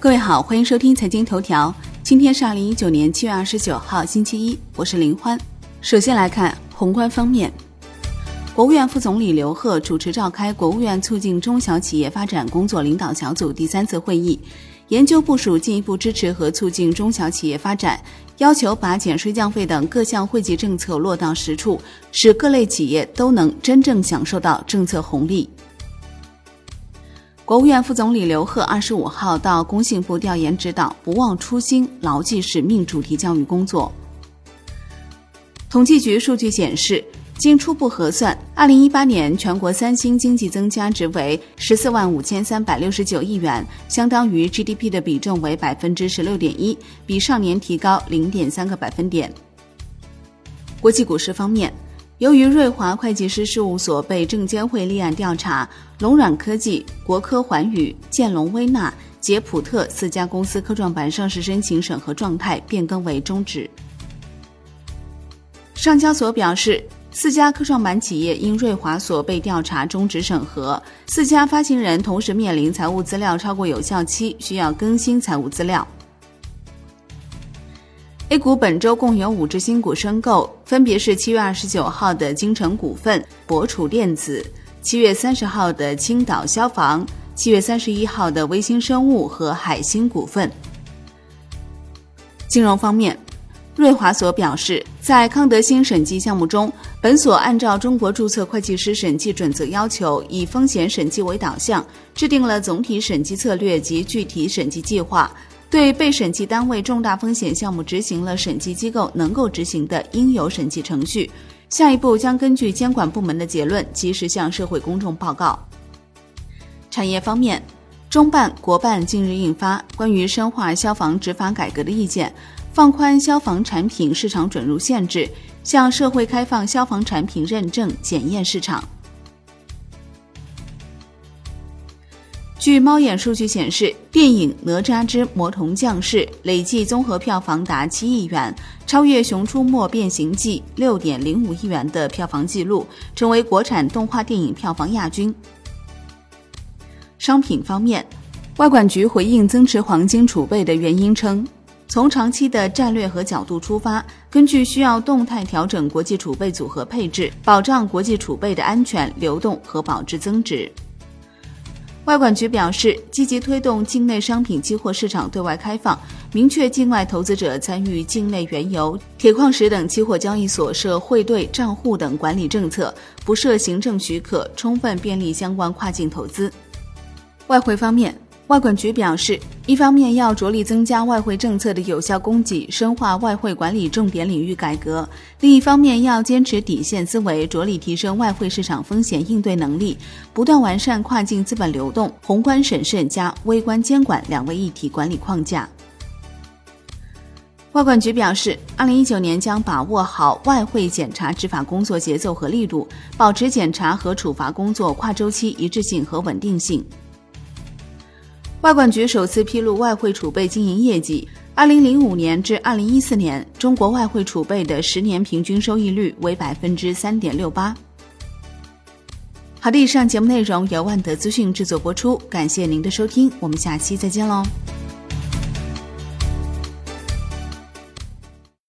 各位好，欢迎收听财经头条。今天是二零一九年七月二十九号，星期一，我是林欢。首先来看宏观方面，国务院副总理刘鹤主持召开国务院促进中小企业发展工作领导小组第三次会议，研究部署进一步支持和促进中小企业发展，要求把减税降费等各项惠及政策落到实处，使各类企业都能真正享受到政策红利。国务院副总理刘鹤二十五号到工信部调研指导“不忘初心、牢记使命”主题教育工作。统计局数据显示，经初步核算，二零一八年全国三星经济增加值为十四万五千三百六十九亿元，相当于 GDP 的比重为百分之十六点一，比上年提高零点三个百分点。国际股市方面。由于瑞华会计师事务所被证监会立案调查，龙软科技、国科环宇、建龙微纳、捷普特四家公司科创板上市申请审核状态变更为终止。上交所表示，四家科创板企业因瑞华所被调查终止审核，四家发行人同时面临财务资料超过有效期，需要更新财务资料。A 股本周共有五只新股申购，分别是七月二十九号的金城股份、博楚电子，七月三十号的青岛消防，七月三十一号的微星生物和海星股份。金融方面，瑞华所表示，在康德新审计项目中，本所按照中国注册会计师审计准则要求，以风险审计为导向，制定了总体审计策略及具体审计计划。对被审计单位重大风险项目执行了审计机构能够执行的应有审计程序，下一步将根据监管部门的结论，及时向社会公众报告。产业方面，中办、国办近日印发关于深化消防执法改革的意见，放宽消防产品市场准入限制，向社会开放消防产品认证检验市场。据猫眼数据显示，电影《哪吒之魔童降世》累计综合票房达七亿元，超越《熊出没变形记》六点零五亿元的票房纪录，成为国产动画电影票房亚军。商品方面，外管局回应增持黄金储备的原因称，从长期的战略和角度出发，根据需要动态调整国际储备组合配置，保障国际储备的安全流动和保值增值。外管局表示，积极推动境内商品期货市场对外开放，明确境外投资者参与境内原油、铁矿石等期货交易所设汇兑账户等管理政策，不设行政许可，充分便利相关跨境投资。外汇方面。外管局表示，一方面要着力增加外汇政策的有效供给，深化外汇管理重点领域改革；另一方面要坚持底线思维，着力提升外汇市场风险应对能力，不断完善跨境资本流动宏观审慎加微观监管两位一体管理框架。外管局表示，二零一九年将把握好外汇检查执法工作节奏和力度，保持检查和处罚工作跨周期一致性和稳定性。外管局首次披露外汇储备经营业绩。二零零五年至二零一四年，中国外汇储备的十年平均收益率为百分之三点六八。好的，以上节目内容由万德资讯制作播出，感谢您的收听，我们下期再见喽。